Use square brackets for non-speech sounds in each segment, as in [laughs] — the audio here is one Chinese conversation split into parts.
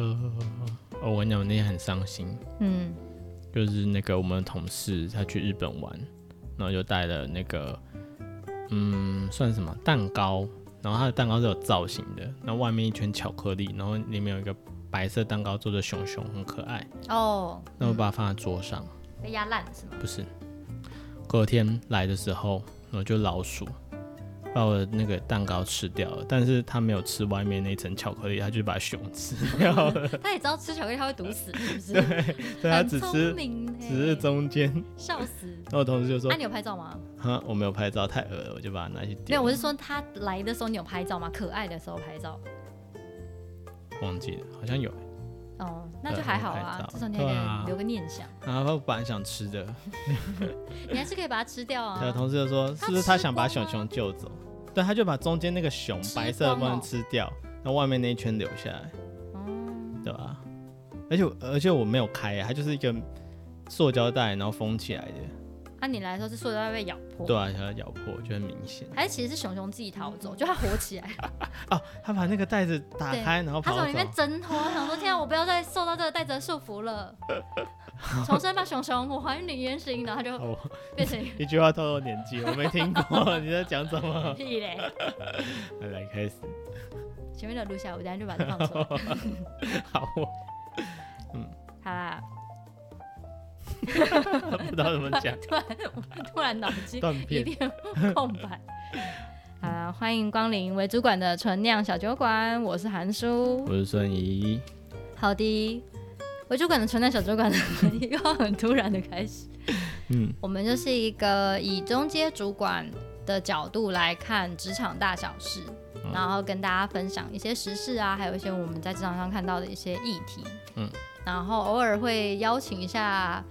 呃，[laughs] 我跟你讲，我那天很伤心。嗯，就是那个我们的同事他去日本玩，然后就带了那个，嗯，算什么蛋糕？然后他的蛋糕是有造型的，那外面一圈巧克力，然后里面有一个白色蛋糕做的熊熊，很可爱。哦，那我把它放在桌上。被压烂是吗？不是，隔天来的时候，然后就老鼠。把我的那个蛋糕吃掉了，但是他没有吃外面那层巧克力，他就把熊吃掉了。[laughs] 他也知道吃巧克力他会毒死，是不是？对，对他只吃，只是中间。[laughs] 笑死！[laughs] 然后我同事就说：“啊，你有拍照吗？”哈，我没有拍照，太饿了，我就把它拿去丢。没有，我是说他来的时候你有拍照吗？可爱的时候拍照。忘记了，好像有。哦，那就还好啊，至少你还留个念想。然后我本来想吃的，[laughs] 你还是可以把它吃掉啊。[laughs] 对，同事就说是不是他想把熊熊救走？对，他就把中间那个熊白色的部分吃掉，然后外面那一圈留下来，对吧？而且而且我没有开，它就是一个塑胶袋，然后封起来的。按你来说是塑料袋被咬破，对啊，它咬破就很明显。还是其实是熊熊自己逃走，就它活起来。[laughs] 哦，他把那个袋子打开，然后他从里面挣脱，想说天啊，我不要再受到这个袋子的束缚了。[laughs] 重生吧，熊熊，我还你原形，然后他就变成 [laughs] 一句话透露年纪，我没听过你在讲什么。屁嘞！来开始，前面的录下，我等下就把它放出来。好，嗯，好啦。[laughs] 不知道怎么讲，突然我突然脑筋一片空白。[laughs] 啊，欢迎光临为主管的纯酿小酒馆，我是韩叔，我是孙怡。好的，为主管的纯酿小酒馆 [laughs] 一个很突然的开始。嗯，我们就是一个以中阶主管的角度来看职场大小事，嗯、然后跟大家分享一些时事啊，还有一些我们在职场上看到的一些议题。嗯，然后偶尔会邀请一下。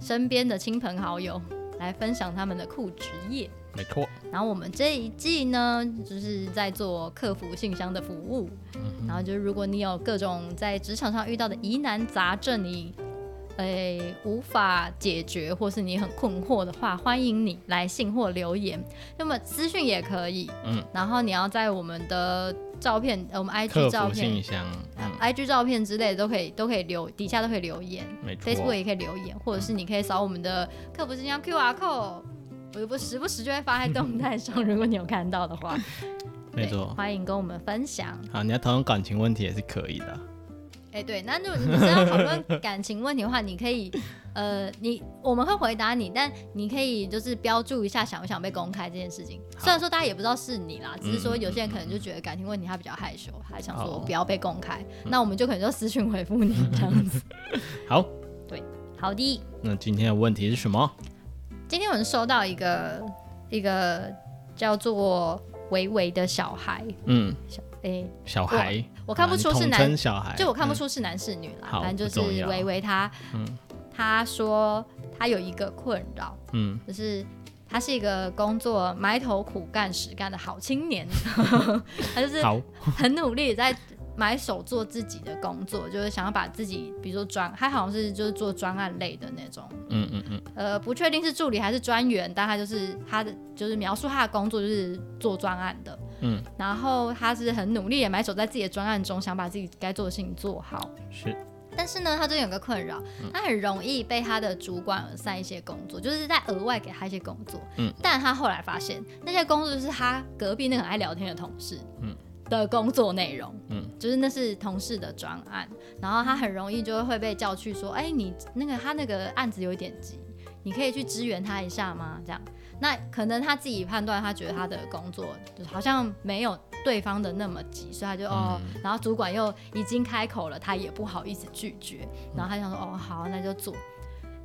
身边的亲朋好友来分享他们的酷职业，没错。然后我们这一季呢，就是在做客服信箱的服务。嗯、然后就是如果你有各种在职场上遇到的疑难杂症，你诶、欸、无法解决，或是你很困惑的话，欢迎你来信或留言，那么资讯也可以。嗯。然后你要在我们的。照片，呃，我们 IG 照片，信箱、嗯、IG 照片之类的都可以，都可以留，底下都可以留言。没错，Facebook 也可以留言，或者是你可以扫我们的客服信箱 QR code，我不时不时就会发在动态上，如果你有看到的话。[laughs] 没错，欢迎跟我们分享。好，你要讨论感情问题也是可以的。哎，欸、对，那如果你是要讨论 [laughs] 感情问题的话，你可以，呃，你我们会回答你，但你可以就是标注一下想不想被公开这件事情。虽然说大家也不知道是你啦，只是说有些人可能就觉得感情问题他比较害羞，还想说不要被公开，那我们就可能就私信回复你 [laughs] 这样子。好，[laughs] 对，好的。那今天的问题是什么？今天我们收到一个一个叫做维维的小孩，嗯。欸、小孩我，看不出是男小孩，就我看不出是男是女啦，嗯、反正就是维维他，嗯、他说他有一个困扰，嗯，就是他是一个工作埋头苦干实干的好青年，[laughs] 他就是很努力在埋首做自己的工作，就是想要把自己，比如说专，他好像是就是做专案类的那种，嗯嗯嗯，呃，不确定是助理还是专员，但他就是他的就是描述他的工作就是做专案的。嗯，然后他是很努力，也埋首在自己的专案中，想把自己该做的事情做好。是，但是呢，他最近有个困扰，他很容易被他的主管而塞一些工作，就是在额外给他一些工作。嗯，但他后来发现，那些工作就是他隔壁那个很爱聊天的同事，嗯，的工作内容，嗯，就是那是同事的专案，然后他很容易就会被叫去说，哎，你那个他那个案子有一点急，你可以去支援他一下吗？这样。那可能他自己判断，他觉得他的工作就好像没有对方的那么急，所以他就哦，然后主管又已经开口了，他也不好意思拒绝，然后他想说哦好，那就做。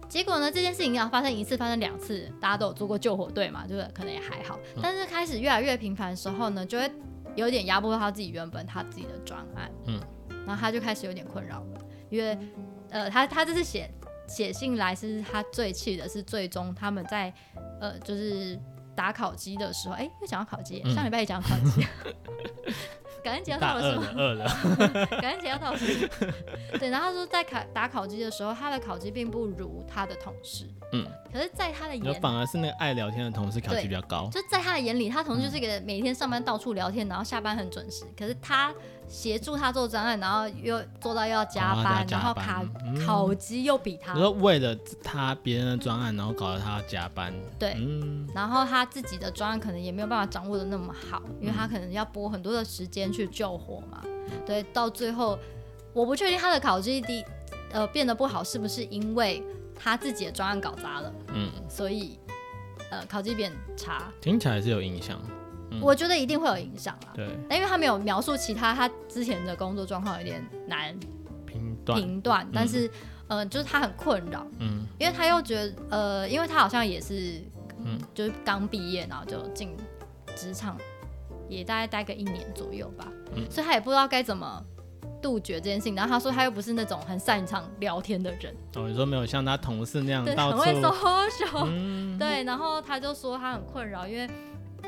结果呢，这件事情要发生一次，发生两次，大家都有做过救火队嘛，就是可能也还好。但是开始越来越频繁的时候呢，就会有点压迫到他自己原本他自己的专案，嗯，然后他就开始有点困扰了，因为呃，他他这是写。写信来是他最气的，是最终他们在呃，就是打烤鸡的时候，哎、欸，又讲到烤鸡，嗯、上礼拜也讲到烤鸡，[laughs] [laughs] 感恩节要到了是吗？饿了，感恩节要到了是吗？对，然后他说在烤打烤鸡的时候，他的烤鸡并不如他的同事，嗯，可是，在他的眼里，反而是那个爱聊天的同事烤鸡比较高，就在他的眼里，他同事就是一个每天上班到处聊天，然后下班很准时，可是他协助他做专案，然后又做到又要加班，然后卡考绩又比他，你说为了他别人的专案，然后搞得他要加班，对，然后他自己的专案可能也没有办法掌握的那么好，因为他可能要拨很多的时间去救火嘛，对，到最后我不确定他的考绩低，呃，变得不好是不是因为他自己的专案搞砸了，嗯，所以呃考绩变差，听起来是有影响。我觉得一定会有影响啊，对，因为他没有描述其他他之前的工作状况有点难评断，评断，但是，嗯、呃，就是他很困扰，嗯，因为他又觉得，呃，因为他好像也是，嗯，就是刚毕业，然后就进职场，也大概待个一年左右吧，嗯，所以他也不知道该怎么杜绝这件事情。然后他说他又不是那种很擅长聊天的人，哦，你说没有像他同事那样对到处很会 social，嗯，对，然后他就说他很困扰，因为。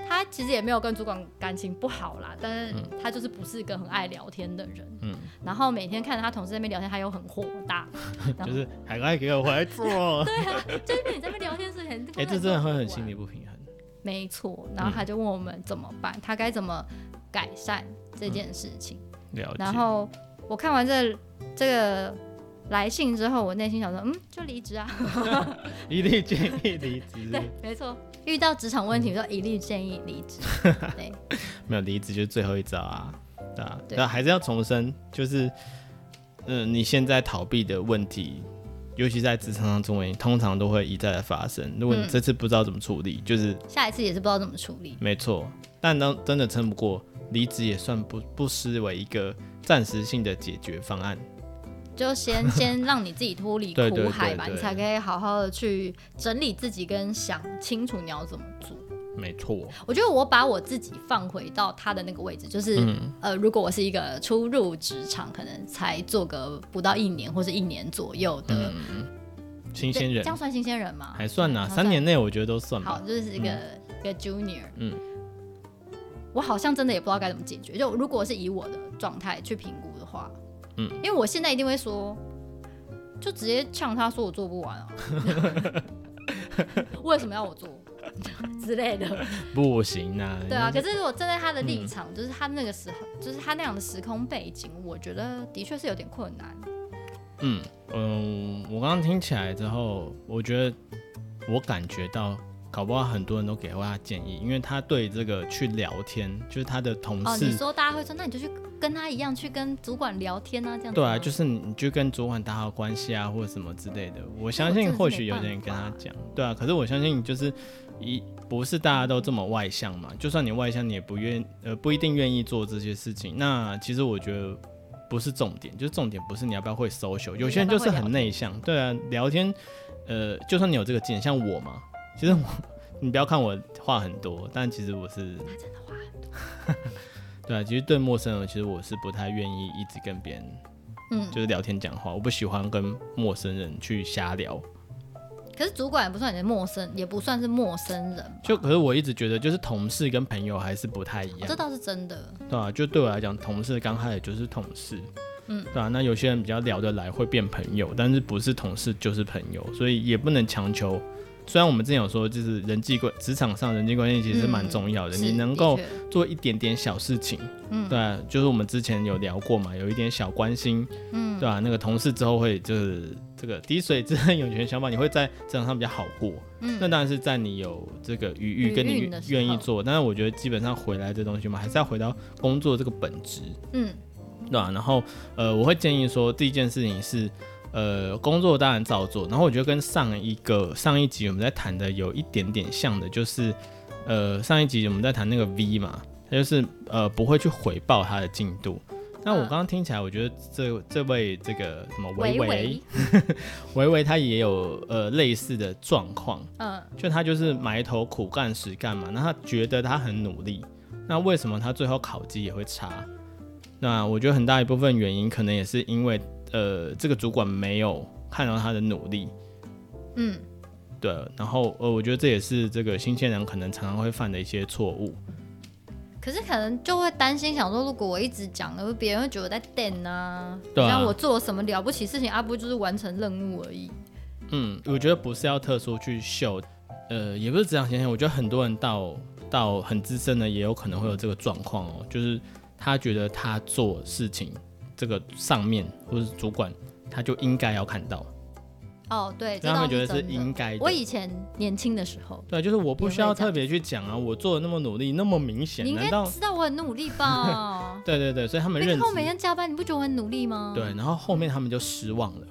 他其实也没有跟主管感情不好啦，但是他就是不是一个很爱聊天的人。嗯，然后每天看着他同事在那边聊天，他又很火大，[laughs] 就是还爱给我回来做。[laughs] 对啊，就是你在那边聊天之前，哎、欸，这真的会很心理不平衡。没错，然后他就问我们怎么办，他该怎么改善这件事情。嗯、了解。然后我看完这这个来信之后，我内心想说，嗯，就离职啊，[laughs] 一律建议离职。[laughs] 对，没错。遇到职场问题，就一律建议离职。[laughs] 对，没有离职就是最后一招啊，对啊，那还是要重申，就是，嗯、呃，你现在逃避的问题，尤其在职场当中，通常都会一再的发生。如果你这次不知道怎么处理，嗯、就是下一次也是不知道怎么处理。没错，但当真的撑不过，离职也算不不失为一个暂时性的解决方案。就先 [laughs] 先让你自己脱离苦海吧，你才可以好好的去整理自己，跟想清楚你要怎么做。没错，我觉得我把我自己放回到他的那个位置，就是、嗯、呃，如果我是一个初入职场，可能才做个不到一年或是一年左右的、嗯、新鲜人，这样算新鲜人吗？还算啊，三年内我觉得都算吧。好，就是一个、嗯、一个 junior。嗯，我好像真的也不知道该怎么解决。就如果是以我的状态去评估的话。嗯，因为我现在一定会说，就直接呛他说我做不完啊，[laughs] 为什么要我做之类的？不行啊。对啊，可是如果站在他的立场，嗯、就是他那个时候，就是他那样的时空背景，我觉得的确是有点困难。嗯嗯，我刚刚听起来之后，我觉得我感觉到。搞不好很多人都给过他建议，因为他对这个去聊天，就是他的同事。哦，你说大家会说，那你就去跟他一样去跟主管聊天啊，这样子。对啊，就是你就跟主管打好关系啊，或者什么之类的。我相信或许有人跟他讲，对啊。可是我相信就是一不是大家都这么外向嘛，就算你外向，你也不愿呃不一定愿意做这些事情。那其实我觉得不是重点，就是重点不是你要不要会 social，有些人就是很内向，对啊，聊天呃就算你有这个技能，像我嘛。其实我，你不要看我话很多，但其实我是他真的话很多。[laughs] 对啊，其实对陌生人，其实我是不太愿意一直跟别人，嗯，就是聊天讲话。我不喜欢跟陌生人去瞎聊。可是主管也不算你的陌生，也不算是陌生人。就可是我一直觉得，就是同事跟朋友还是不太一样。哦，这倒是真的。对啊，就对我来讲，同事刚开始就是同事，嗯，对啊。那有些人比较聊得来，会变朋友，但是不是同事就是朋友，所以也不能强求。虽然我们之前有说，就是人际关职场上人际关系其实蛮重要的，嗯、你能够做一点点小事情，嗯，对、啊，就是我们之前有聊过嘛，有一点小关心，嗯，对吧、啊？那个同事之后会就是这个滴水之恩涌泉相报，你会在职场上比较好过，嗯，那当然是在你有这个余裕跟你愿意做，但是我觉得基本上回来这东西嘛，还是要回到工作这个本质，嗯，对吧、啊？然后呃，我会建议说，第一件事情是。呃，工作当然照做，然后我觉得跟上一个上一集我们在谈的有一点点像的，就是呃上一集我们在谈那个 V 嘛，他就是呃不会去回报他的进度。那我刚刚听起来，我觉得这这位这个什么维维维维 [laughs] 他也有呃类似的状况，嗯，就他就是埋头苦干实干嘛，那他觉得他很努力，那为什么他最后考绩也会差？那我觉得很大一部分原因可能也是因为。呃，这个主管没有看到他的努力，嗯，对，然后呃，我觉得这也是这个新鲜人可能常常会犯的一些错误。可是可能就会担心，想说如果我一直讲，而别人会觉得我在电啊，对啊，像我做了什么了不起事情，啊不就是完成任务而已。嗯，我觉得不是要特殊去秀，呃，也不是这样。想想，我觉得很多人到到很资深的，也有可能会有这个状况哦，就是。他觉得他做事情这个上面或者是主管，他就应该要看到。哦，对，他们觉得是应该。我以前年轻的时候，对，就是我不需要特别去讲啊，我做的那么努力，那么明显，你应该知道我很努力吧？[laughs] 对对对，所以他们认。后每天加班，你不觉得我很努力吗？对，然后后面他们就失望了，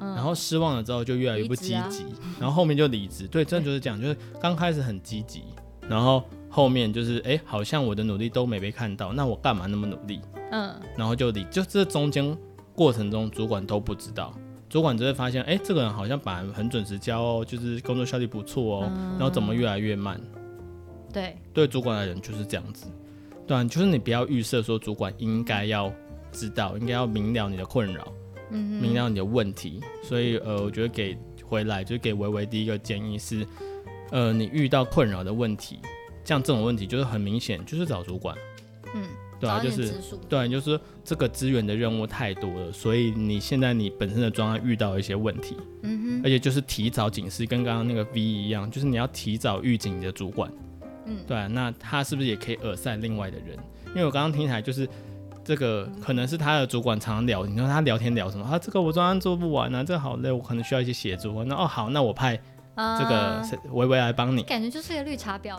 嗯、然后失望了之后就越来越不积极，啊、然后后面就离职。对，真的就是这样，就是刚开始很积极，然后后面就是哎，好像我的努力都没被看到，那我干嘛那么努力？嗯，然后就离，就这中间过程中，主管都不知道。主管只会发现，哎、欸，这个人好像本来很准时交哦，就是工作效率不错哦，嗯、然后怎么越来越慢？对，对，主管的人就是这样子。对啊，就是你不要预设说主管应该要知道，应该要明了你的困扰，嗯，明了你的问题。所以，呃，我觉得给回来就给维维第一个建议是，呃，你遇到困扰的问题，像这种问题就是很明显，就是找主管。嗯。对啊，就是对，就是这个资源的任务太多了，所以你现在你本身的专案遇到一些问题，嗯哼，而且就是提早警示，跟刚刚那个 V 一样，就是你要提早预警你的主管，嗯，对啊，那他是不是也可以耳塞另外的人？因为我刚刚听起来就是这个可能是他的主管常常聊，你说他聊天聊什么？啊，这个我专案做不完啊，这个好累，我可能需要一些协助。那哦好，那我派。这个微微来帮你，感觉就是个绿茶婊。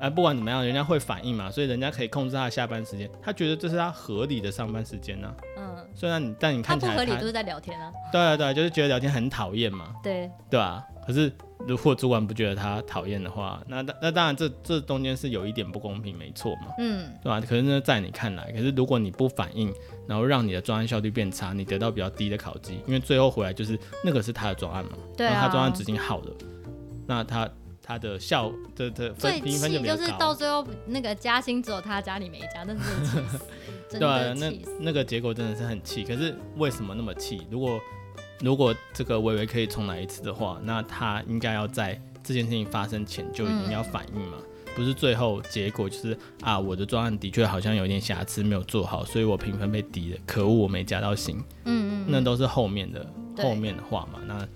哎，[laughs] 不管怎么样，人家会反应嘛，所以人家可以控制他的下班时间，他觉得这是他合理的上班时间呢、啊。嗯，虽然你但你看起来他不合理，都是在聊天啊。对啊对啊，就是觉得聊天很讨厌嘛。对，对啊？可是。如果主管不觉得他讨厌的话，那那当然这这中间是有一点不公平，没错嘛，嗯，对吧？可是呢，在你看来，可是如果你不反应，然后让你的专案效率变差，你得到比较低的考绩，因为最后回来就是那个是他的专案嘛，对啊，他专案执行好了，那他他的效的的分评分就。就是到最后那个加薪只有他家里没加，那真的气死，[laughs] 对啊，那那个结果真的是很气。可是为什么那么气？如果如果这个微微可以重来一次的话，那他应该要在这件事情发生前就已经要反应嘛，嗯、不是最后结果就是啊，我的专案的确好像有点瑕疵，没有做好，所以我评分被低了，可恶，我没加到星。嗯嗯，那都是后面的后面的话嘛，那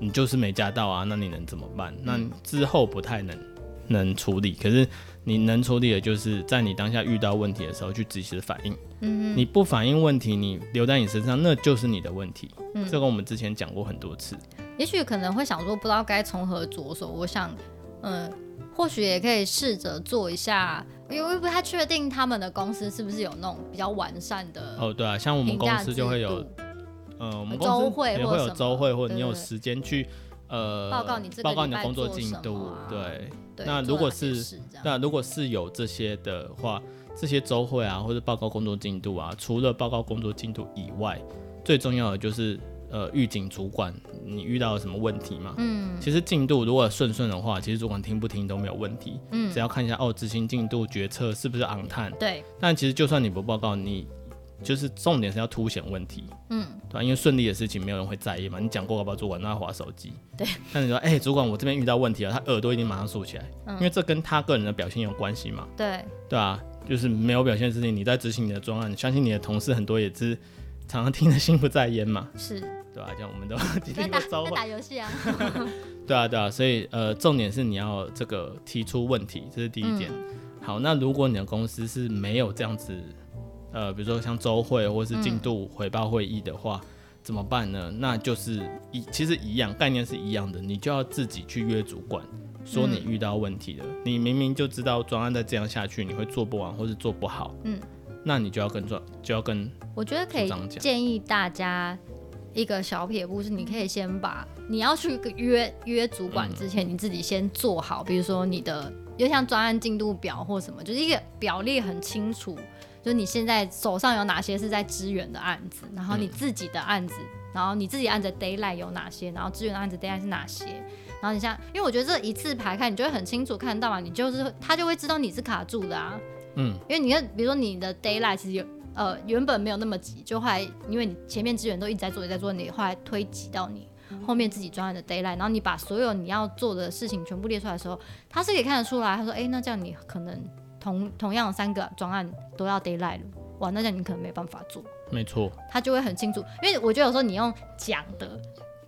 你就是没加到啊，那你能怎么办？那之后不太能能处理，可是。你能处理的就是在你当下遇到问题的时候去及时反应。嗯嗯，你不反应问题，你留在你身上，那就是你的问题。嗯，这个我们之前讲过很多次。也许可能会想说，不知道该从何着手。我想，嗯，或许也可以试着做一下，因为不太确定他们的公司是不是有那种比较完善的。哦，对啊，像我们公司就会有，呃，我们公司也会有周会，或者你有时间去。呃，报告你这个报告你的工作进度，啊、对。对那如果是那如果是有这些的话，这些周会啊，或者报告工作进度啊，除了报告工作进度以外，最重要的就是呃预警主管你遇到了什么问题嘛。嗯。其实进度如果顺顺的话，其实主管听不听都没有问题。嗯。只要看一下哦，执行进度决策是不是 on time。对。但其实就算你不报告，你。就是重点是要凸显问题，嗯，对吧？因为顺利的事情没有人会在意嘛。你讲过要不要主管，那划手机，[laughs] 对。那你说，哎、欸，主管，我这边遇到问题了，他耳朵一定马上竖起来，嗯、因为这跟他个人的表现有关系嘛。对，对啊，就是没有表现的事情，你在执行你的专案，相信你的同事很多也是常常听得心不在焉嘛。是，对啊，这样我们都 [laughs] 在打在打游戏啊。[laughs] 对啊，对啊，所以呃，重点是你要这个提出问题，这是第一点。嗯、好，那如果你的公司是没有这样子。呃，比如说像周会或是进度回报会议的话，嗯、怎么办呢？那就是一其实一样，概念是一样的，你就要自己去约主管，说你遇到问题了。嗯、你明明就知道专案再这样下去，你会做不完或是做不好。嗯，那你就要跟专就要跟。我觉得可以建议大家一个小撇步，是你可以先把你要去约约主管之前，你自己先做好，嗯、比如说你的，就像专案进度表或什么，就是一个表列很清楚。就是你现在手上有哪些是在支援的案子，然后你自己的案子，嗯、然后你自己案子 d a y l i g h t 有哪些，然后支援的案子 d a y l i g h t 是哪些，然后你像，因为我觉得这一次排开，你就会很清楚看到嘛，你就是他就会知道你是卡住的啊，嗯，因为你看，比如说你的 d a y l i g h t 其实有呃原本没有那么急，就后来因为你前面资源都一直在做，一直在做，你后来推挤到你后面自己专案的 deadline，然后你把所有你要做的事情全部列出来的时候，他是可以看得出来，他说，哎、欸，那这样你可能。同同样的三个专案都要 deadline 了，哇，那这样你可能没办法做。没错，他就会很清楚，因为我觉得有时候你用讲的，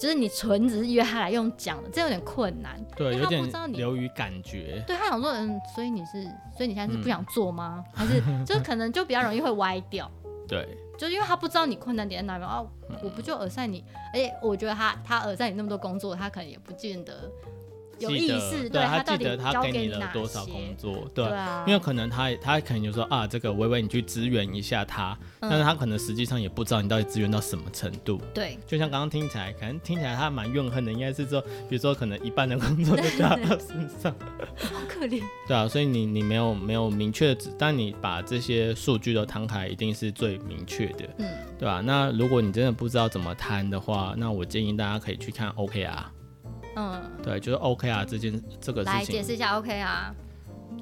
就是你纯只是约他来用讲的，这有点困难。对，有点流于感觉。对他想说，嗯，所以你是，所以你现在是不想做吗？嗯、还是 [laughs] 就是可能就比较容易会歪掉。[laughs] 对，就因为他不知道你困难点在哪边啊，我不就耳塞你，而且我觉得他他耳塞你那么多工作，他可能也不见得。有意识，对，他记得他给你了多少工作，对，因为可能他他可能就说啊，这个微微你去支援一下他，但是他可能实际上也不知道你到底支援到什么程度，对，就像刚刚听起来，可能听起来他蛮怨恨的，应该是说，比如说可能一半的工作都掉到他身上，[laughs] 好可怜，对啊，所以你你没有没有明确的指，但你把这些数据都摊开，一定是最明确的，嗯，对吧？那如果你真的不知道怎么摊的话，那我建议大家可以去看 OKR。嗯，对，就是 OK 啊这件这个事情，来解释一下 OK 啊。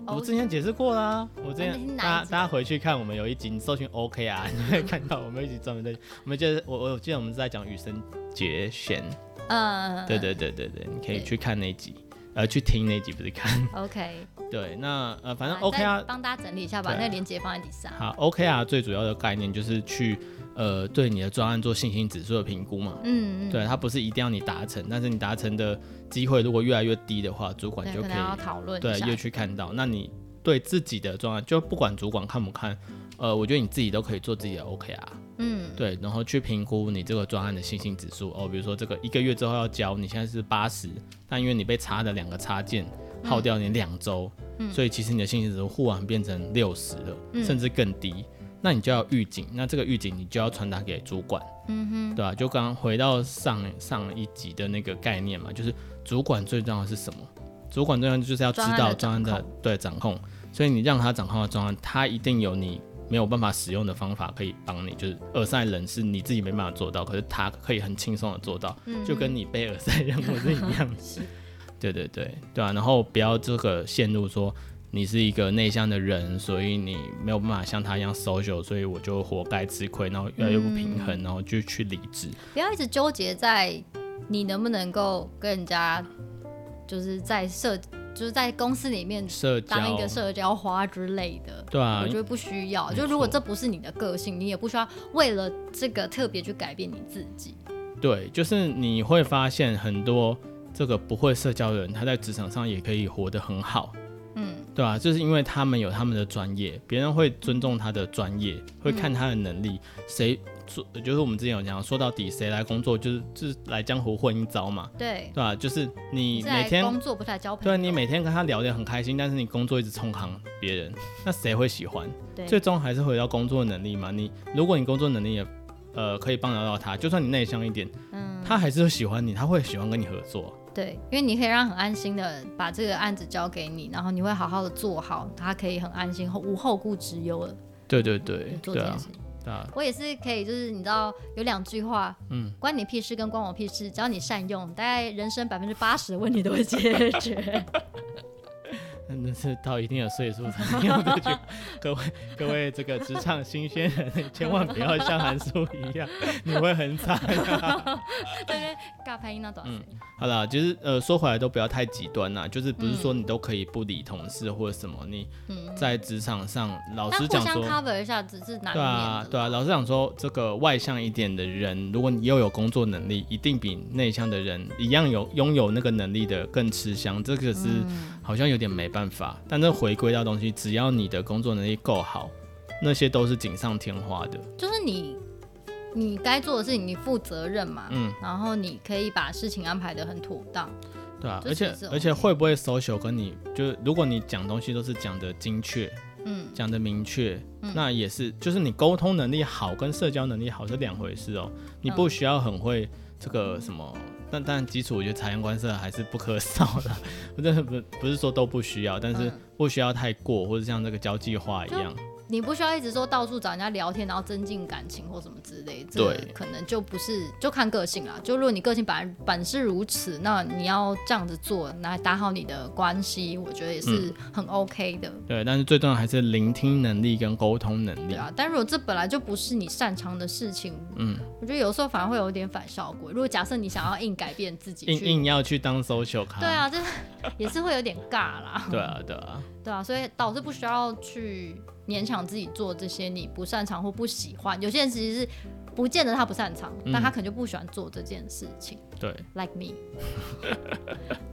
我之前解释过啦，我之前大家大家回去看我们有一集，你搜寻 OK 啊你会看到我们一集专门在，[laughs] 我们就是我我记得我们是在讲羽生结弦。嗯，对对对对对，你可以去看那一集，呃，去听那集不是看。OK。对，那呃，反正 OK 啊帮大家整理一下，把那个链接放在底下。好 OK 啊最主要的概念就是去。呃，对你的专案做信心指数的评估嘛，嗯，嗯，对，它不是一定要你达成，但是你达成的机会如果越来越低的话，主管就可以讨论，对，越去看到。那你对自己的专案，就不管主管看不看，呃，我觉得你自己都可以做自己的 OKR，嗯，对，然后去评估你这个专案的信心指数哦，比如说这个一个月之后要交，你现在是八十，但因为你被插的两个插件耗掉你两周，嗯，所以其实你的信心指数忽然变成六十了，嗯，甚至更低。那你就要预警，那这个预警你就要传达给主管，嗯哼，对吧？就刚刚回到上上一集的那个概念嘛，就是主管最重要的是什么？主管最重要就是要知道专案的对掌控，所以你让他掌控的专案，他一定有你没有办法使用的方法可以帮你，就是耳塞人是你自己没办法做到，可是他可以很轻松的做到，就跟你背耳塞任务是一样的，[laughs] 对对对对啊，然后不要这个陷入说。你是一个内向的人，所以你没有办法像他一样 social，所以我就活该吃亏，然后越来越不平衡，嗯、然后就去理智。不要一直纠结在你能不能够跟人家，就是在社，就是在公司里面当一个社交花之类的。对啊，我觉得不需要。就如果这不是你的个性，你也不需要为了这个特别去改变你自己。对，就是你会发现很多这个不会社交的人，他在职场上也可以活得很好。嗯对吧？就是因为他们有他们的专业，别人会尊重他的专业，会看他的能力。谁说？就是我们之前有讲，说到底谁来工作，就是就是来江湖混一遭嘛。对，对吧？就是你每天工作不太交朋友。对，你每天跟他聊得很开心，但是你工作一直冲扛别人，那谁会喜欢？对，最终还是回到工作能力嘛。你如果你工作能力也呃可以帮得到他，就算你内向一点，嗯，他还是会喜欢你，他会喜欢跟你合作。对，因为你可以让很安心的把这个案子交给你，然后你会好好的做好，他可以很安心后无后顾之忧了。对对对，做这件事啊，我也是可以，就是你知道有两句话，嗯，关你屁事跟关我屁事，只要你善用，大概人生百分之八十的问题都会解决。那是到一定的岁数才用这句。各位各位，这个职场新鲜人，千万不要像韩叔一样，你会很惨。对对，尬拍好了，就是呃，说回来都不要太极端呐，就是不是说你都可以不理同事或者什么，你在职场上老实讲说，cover 一下只是哪对啊对啊，老实讲说，这个外向一点的人，如果你又有工作能力，一定比内向的人一样有拥有那个能力的更吃香。这个是好像有点没办法。办法，但这回归到东西，只要你的工作能力够好，那些都是锦上添花的。就是你，你该做的事情，你负责任嘛，嗯，然后你可以把事情安排得很妥当，对啊，而且而且会不会 social 跟你，就是如果你讲东西都是讲的精确，嗯，讲的明确，嗯，那也是，就是你沟通能力好跟社交能力好是两回事哦，你不需要很会这个什么。但但基础，我觉得察言观色还是不可少的。我真的不不是说都不需要，但是不需要太过，或者像这个交际花一样。你不需要一直说到处找人家聊天，然后增进感情或什么之类的。对，可能就不是，就看个性啦。就如果你个性本来本是如此，那你要这样子做，来打好你的关系，我觉得也是很 OK 的。嗯、对，但是最重要还是聆听能力跟沟通能力。对啊，但如果这本来就不是你擅长的事情，嗯，我觉得有时候反而会有点反效果。如果假设你想要硬改变自己，硬硬要去当 social 咖，对啊，这 [laughs] 也是会有点尬啦。对啊，对啊，对啊，所以导致不需要去。勉强自己做这些你不擅长或不喜欢，有些人其实是不见得他不擅长，嗯、但他可能就不喜欢做这件事情。[laughs] 对，like me，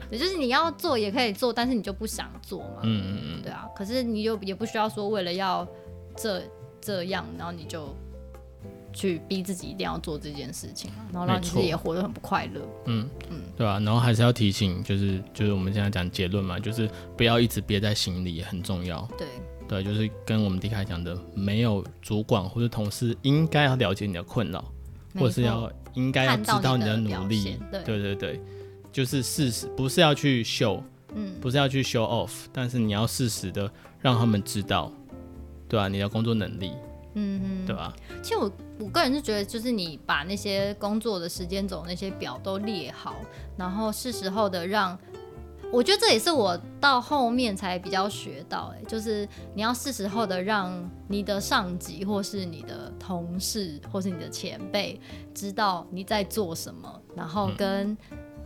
也就是你要做也可以做，但是你就不想做嘛。嗯嗯嗯，对啊。可是你就也不需要说为了要这这样，然后你就去逼自己一定要做这件事情，然后让你自己也活得很不快乐。嗯嗯，对啊。然后还是要提醒，就是就是我们现在讲结论嘛，就是不要一直憋在心里，很重要。对。对，就是跟我们第一开始讲的，没有主管或者同事应该要了解你的困扰，或者是要应该要知道你的努力。对，对对对，就是事实，不是要去秀，嗯，不是要去 show off，但是你要适时的让他们知道，对啊，你的工作能力，嗯嗯，对吧？其实我我个人是觉得，就是你把那些工作的时间轴那些表都列好，然后是时候的让。我觉得这也是我到后面才比较学到，哎，就是你要是时候的让你的上级或是你的同事或是你的前辈知道你在做什么，然后跟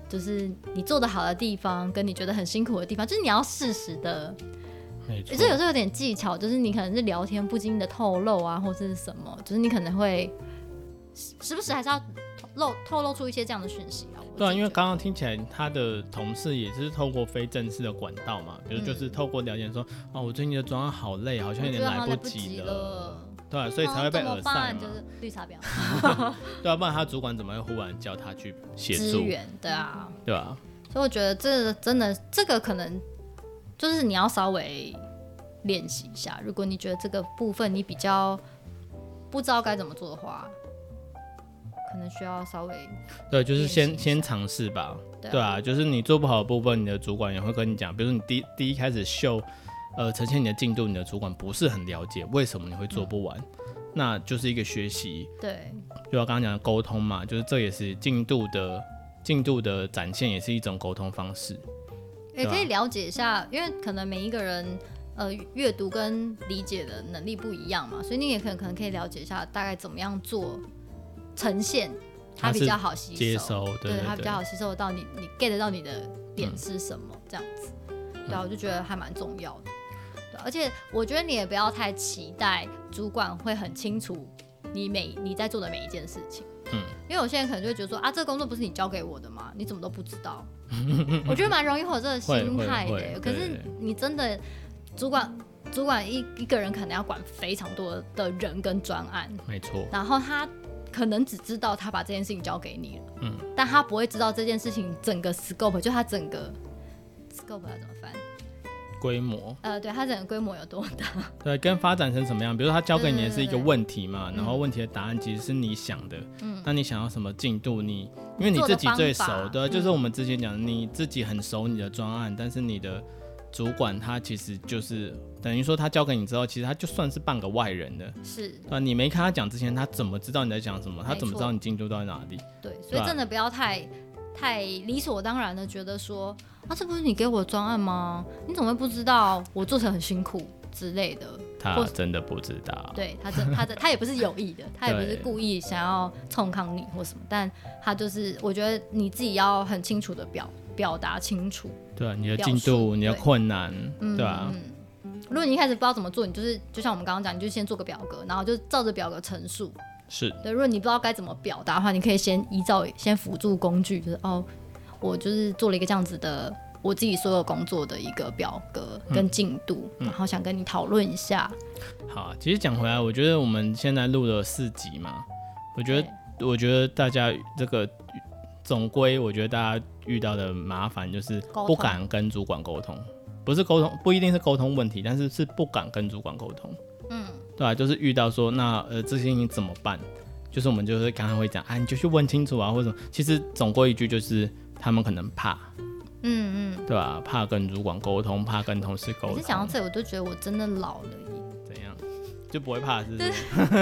就是你做得好的地方，跟你觉得很辛苦的地方，就是你要适时的，没错，这有时候有点技巧，就是你可能是聊天不经意的透露啊，或者是什么，就是你可能会时不时还是要露透露出一些这样的讯息啊。对啊，因为刚刚听起来他的同事也是透过非正式的管道嘛，比如就是透过聊天说，嗯、哦，我最近的专案好累，好像有点来不及了，对啊，所以才会被耳塞嘛，就是绿茶婊，[laughs] 对啊，不然他主管怎么会忽然叫他去协助？支援，对啊，对啊，所以我觉得这真的这个可能就是你要稍微练习一下，如果你觉得这个部分你比较不知道该怎么做的话。可能需要稍微 [laughs] 对，就是先先尝试吧，对啊，对啊，就是你做不好的部分，你的主管也会跟你讲。比如说你第第一开始秀，呃，呈现你的进度，你的主管不是很了解为什么你会做不完，嗯、那就是一个学习。对，就像刚刚讲的沟通嘛，就是这也是进度的进度的展现，也是一种沟通方式。也可以了解一下，因为可能每一个人呃阅读跟理解的能力不一样嘛，所以你也可能可能可以了解一下大概怎么样做。呈现它比较好吸收，接收对，它比较好吸收到你，你 get 到你的点是什么，嗯、这样子，对啊，我就觉得还蛮重要的，对，而且我觉得你也不要太期待主管会很清楚你每你在做的每一件事情，嗯，因为有些人可能就会觉得说啊，这个工作不是你交给我的吗？你怎么都不知道？[laughs] 我觉得蛮容易会有这个心态的，可是你真的主管主管一一个人可能要管非常多的人跟专案，没错，然后他。可能只知道他把这件事情交给你了，嗯，但他不会知道这件事情整个 scope，就他整个 scope 要怎么翻？规模？呃，对，他整个规模有多大？[laughs] 对，跟发展成什么样？比如说他交给你的是一个问题嘛，然后问题的答案其实是你想的，嗯，那你想要什么进度？你因为你自己最熟，对，就是我们之前讲的，你自己很熟你的专案，但是你的。主管他其实就是等于说，他交给你之后，其实他就算是半个外人的，是啊，你没看他讲之前，他怎么知道你在讲什么？他怎么知道你进度到哪里？对，所以真的不要太太理所当然的觉得说，啊，这不是你给我的专案吗？你怎么会不知道我做成很辛苦之类的？他真的不知道，对他真他他也不是有意的，他也不是故意想要冲康你或什么，但他就是我觉得你自己要很清楚的表。表达清楚，对啊，你的进度，你的困难，对吧啊。如果你一开始不知道怎么做，你就是就像我们刚刚讲，你就先做个表格，然后就照着表格陈述。是对。如果你不知道该怎么表达的话，你可以先依照先辅助工具，就是哦，我就是做了一个这样子的我自己所有工作的一个表格跟进度，嗯、然后想跟你讨论一下。好啊，其实讲回来，我觉得我们现在录了四集嘛，我觉得我觉得大家这个。总归，我觉得大家遇到的麻烦就是不敢跟主管沟通，不是沟通，不一定是沟通问题，但是是不敢跟主管沟通。嗯，对啊，就是遇到说那呃这些事情怎么办？就是我们就是刚刚会讲啊，你就去问清楚啊，或者其实总归一句就是他们可能怕，嗯嗯，对吧、啊？怕跟主管沟通，怕跟同事沟通。其实讲到这里，我都觉得我真的老了耶。怎样。就不会怕是不是？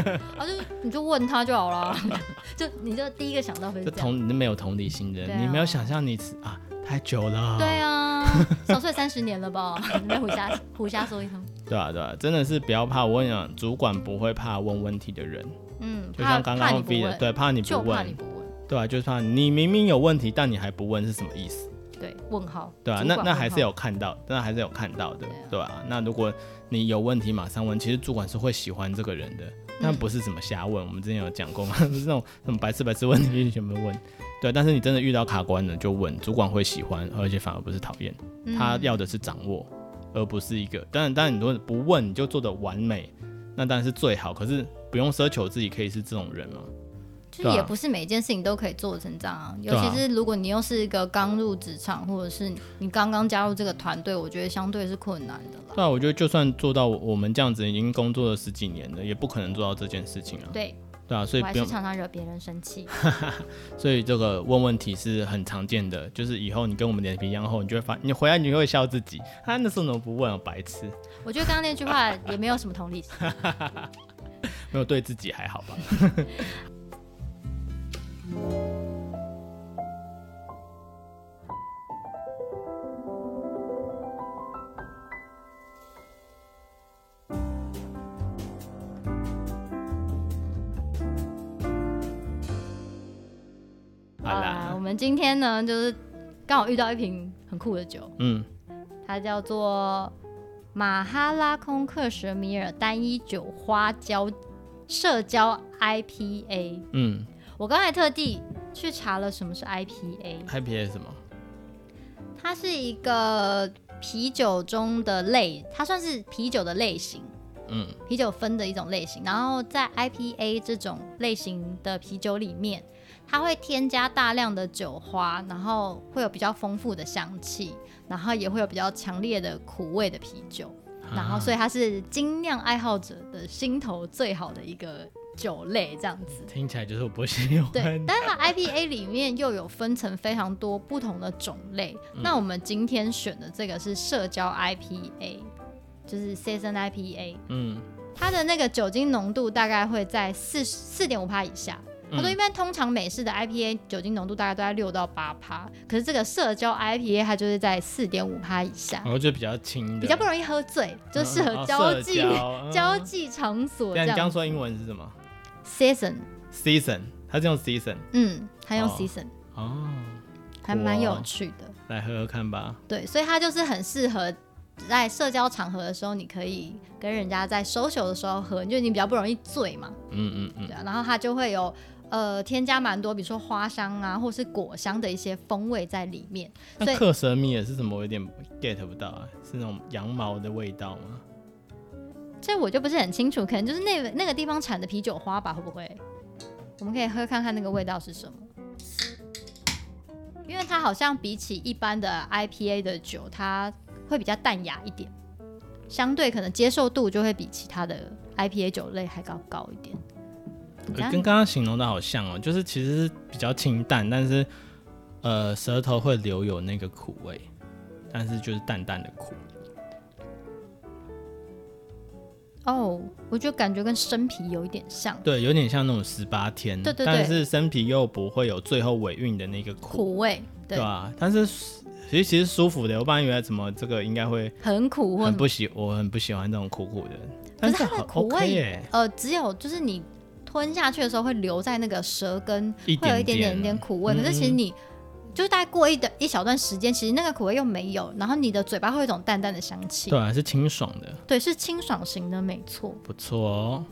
对，[laughs] 啊，就你就问他就好了，[laughs] 就你就第一个想到会同你没有同理心的，啊、你没有想象你啊太久了。对啊，少睡三十年了吧？[laughs] 你在胡瞎胡瞎说一通。对啊对啊，真的是不要怕。我跟你讲，主管不会怕问问题的人。嗯，就像刚刚问的，对，怕你不问。就怕你不问。对啊，就是怕你明明有问题，但你还不问是什么意思？对，问号。对啊，那那还是有看到，那还是有看到的，对啊，那如果你有问题马上问，其实主管是会喜欢这个人的，但不是什么瞎问。嗯、我们之前有讲过嘛，[laughs] 不是那种什么白痴白痴问题全部问。对，但是你真的遇到卡关了就问，主管会喜欢，而且反而不是讨厌。他要的是掌握，而不是一个。当然，当然，你如果不问你就做的完美，那当然是最好。可是不用奢求自己可以是这种人嘛。就也不是每件事情都可以做成这样啊。尤其是如果你又是一个刚入职场，或者是你刚刚加入这个团队，我觉得相对是困难的啦。对啊，我觉得就算做到我们这样子，已经工作了十几年了，也不可能做到这件事情啊。对。对啊，所以还是常常惹别人生气。[laughs] 所以这个问问题是很常见的，就是以后你跟我们脸皮一样厚，你就会发，你回来你就会笑自己，他、啊、那时候怎么不问啊，白痴。我觉得刚刚那句话也没有什么同理心，[laughs] 没有对自己还好吧。[laughs] 们今天呢，就是刚好遇到一瓶很酷的酒，嗯，它叫做马哈拉空克什米尔单一酒花胶社交 IPA，嗯，我刚才特地去查了什么是 IPA，IPA 是什么？它是一个啤酒中的类，它算是啤酒的类型，嗯，啤酒分的一种类型，然后在 IPA 这种类型的啤酒里面。它会添加大量的酒花，然后会有比较丰富的香气，然后也会有比较强烈的苦味的啤酒，啊、然后所以它是精酿爱好者的心头最好的一个酒类，这样子。听起来就是我不喜欢。对，[laughs] 但是它 IPA 里面又有分成非常多不同的种类。嗯、那我们今天选的这个是社交 IPA，就是 Season IPA。嗯，它的那个酒精浓度大概会在四四点五帕以下。他说：“一般通常美式的 IPA 酒精浓度大概都在六到八趴，可是这个社交 IPA 它就是在四点五趴以下，然后就比较轻，比较不容易喝醉，就适合交际、嗯哦、[laughs] 交际场所这样。你刚说英文是什么？Season，Season，它是用 Season，嗯，它用 Season，哦，哦还蛮有趣的，来喝喝看吧。对，所以它就是很适合在社交场合的时候，你可以跟人家在 social 的时候喝，就你比较不容易醉嘛。嗯嗯嗯，对啊，然后它就会有。呃，添加蛮多，比如说花香啊，或是果香的一些风味在里面。那克什米尔是什么？我有点 get 不到啊，是那种羊毛的味道吗？这我就不是很清楚，可能就是那个那个地方产的啤酒花吧？会不会？我们可以喝看看那个味道是什么？因为它好像比起一般的 IPA 的酒，它会比较淡雅一点，相对可能接受度就会比其他的 IPA 酒类还高高一点。跟刚刚形容的好像哦，就是其实是比较清淡，但是呃舌头会留有那个苦味，但是就是淡淡的苦。哦，我就感觉跟生皮有一点像。对，有点像那种十八天。对对对。但是生啤又不会有最后尾韵的那个苦，苦味，对，吧啊，但是其实其实舒服的，我本来以为怎么这个应该会很苦，很不喜，我很不喜欢这种苦苦的。但是它的苦味，呃，只有就是你。吞下去的时候会留在那个舌根，会有一点点一点苦味。可是其实你就是大概过一的一小段时间，其实那个苦味又没有，然后你的嘴巴会有一种淡淡的香气。对，是清爽的。对，是清爽型的，没错。不错哦。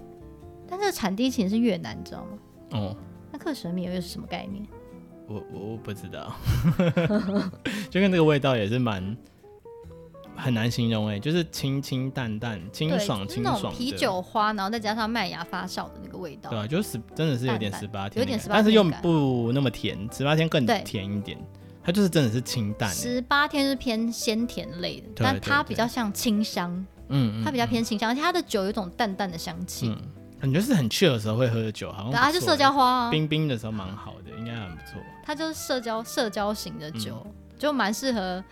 但这个产地其实是越南，你知道吗？哦。那克什米尔又是什么概念？我我不知道，[laughs] 就跟这个味道也是蛮。很难形容哎、欸，就是清清淡淡、清爽清爽啤酒花，然后再加上麦芽发酵的那个味道。对啊，就是真的是有点十八天，有点十八天，但是又不那么甜，十八天更甜一点。它就是真的是清淡、欸。十八天是偏鲜甜类的，但它比较像清香。嗯，它比较偏清香，而且它的酒有一种淡淡的香气。嗯，感觉是很 chill 的时候会喝的酒，好像。对啊，就社交花、啊，冰冰的时候蛮好的，应该很不错。它就是社交社交型的酒，嗯、就蛮适合。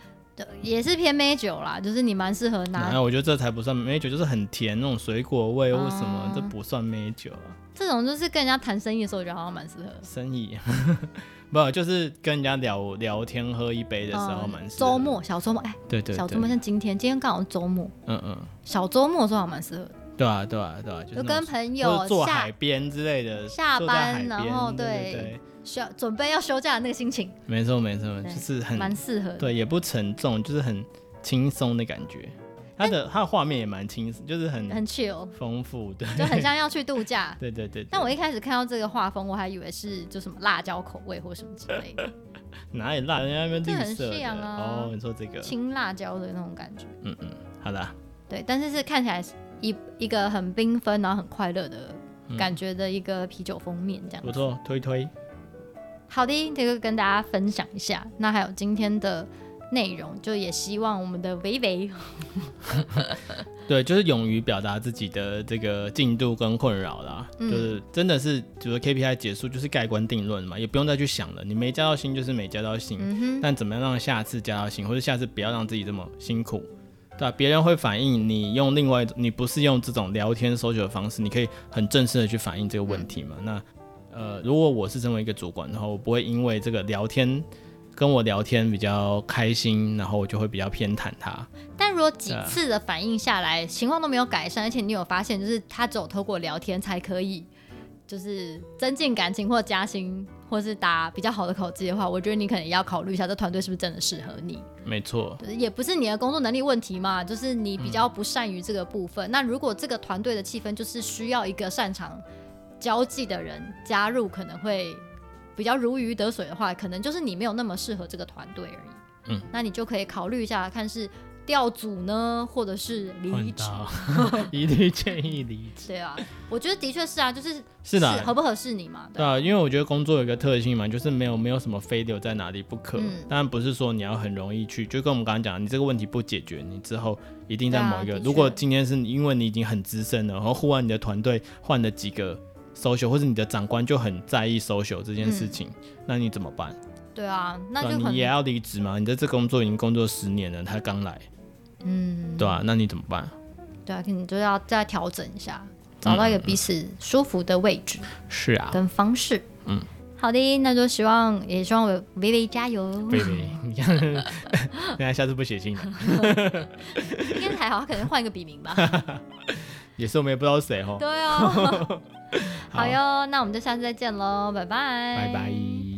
也是偏梅酒啦，就是你蛮适合拿。那我觉得这才不算梅酒，就是很甜那种水果味或什么，这、嗯、不算梅酒啊。这种就是跟人家谈生意的时候，我觉得好像蛮适合。生意，[laughs] 不就是跟人家聊聊天喝一杯的时候蛮适合。周、嗯、末小周末，哎、欸，对，对对，小周末像今天，今天刚好是周末，嗯嗯，小周末的时候还蛮适合。对啊对啊对啊，就跟朋友坐海边之类的，下班然后对，对，对，对，需要准备要休假的那个心情。没错没错，就是很蛮适合的。对，也不沉重，就是很轻松的感觉。它的它的画面也蛮轻，就是很很 chill，丰富，对，就很像要去度假。[laughs] 对，对对对。但我一开始看到这个画风，我还以为是就什么辣椒口味或什么之类的。[laughs] 哪里辣？人家那边绿色的。很像啊。哦，你说这个。青辣椒的那种感觉。嗯嗯，好的。对，但是是看起来一一个很缤纷然后很快乐的感觉的一个啤酒封面这样。不错，推推。好的，这个跟大家分享一下。那还有今天的。内容就也希望我们的维维，对，就是勇于表达自己的这个进度跟困扰啦，嗯、就是真的是，就是 KPI 结束就是盖棺定论嘛，也不用再去想了，你没加到薪就是没加到薪，嗯、但怎么样让下次加到薪，或者下次不要让自己这么辛苦，对吧？别人会反映你用另外，你不是用这种聊天搜求的方式，你可以很正式的去反映这个问题嘛。嗯、那呃，如果我是身为一个主管的话，我不会因为这个聊天。跟我聊天比较开心，然后我就会比较偏袒他。但如果几次的反应下来，情况都没有改善，而且你有发现，就是他只有透过聊天才可以，就是增进感情或加薪，或是打比较好的口技的话，我觉得你可能也要考虑一下，这团队是不是真的适合你？没错，也不是你的工作能力问题嘛，就是你比较不善于这个部分。嗯、那如果这个团队的气氛就是需要一个擅长交际的人加入，可能会。比较如鱼得水的话，可能就是你没有那么适合这个团队而已。嗯，那你就可以考虑一下，看是调组呢，或者是离职。[laughs] 一律建议离职。对啊，我觉得的确是啊，就是是的，合不合适你嘛？对啊，因为我觉得工作有一个特性嘛，就是没有没有什么非留在哪里不可。嗯，当然不是说你要很容易去，就跟我们刚刚讲，你这个问题不解决，你之后一定在某一个，如果今天是因为你已经很资深了，然后忽然你的团队换了几个。Social 或者你的长官就很在意 social 这件事情，嗯、那你怎么办？对啊，那就你也要离职吗？你在这工作已经工作十年了，他刚来，嗯，对啊，那你怎么办？对啊，你就要再调整一下，找到一个彼此舒服的位置，是啊，跟方式，嗯，好的，那就希望也希望微微加油，微微，你看，[laughs] 下次不写信了，[laughs] 应该还好，他可能换一个笔名吧，[laughs] 也是我们也不知道谁哦，对啊。好哟，那我们就下次再见喽，拜拜，拜拜。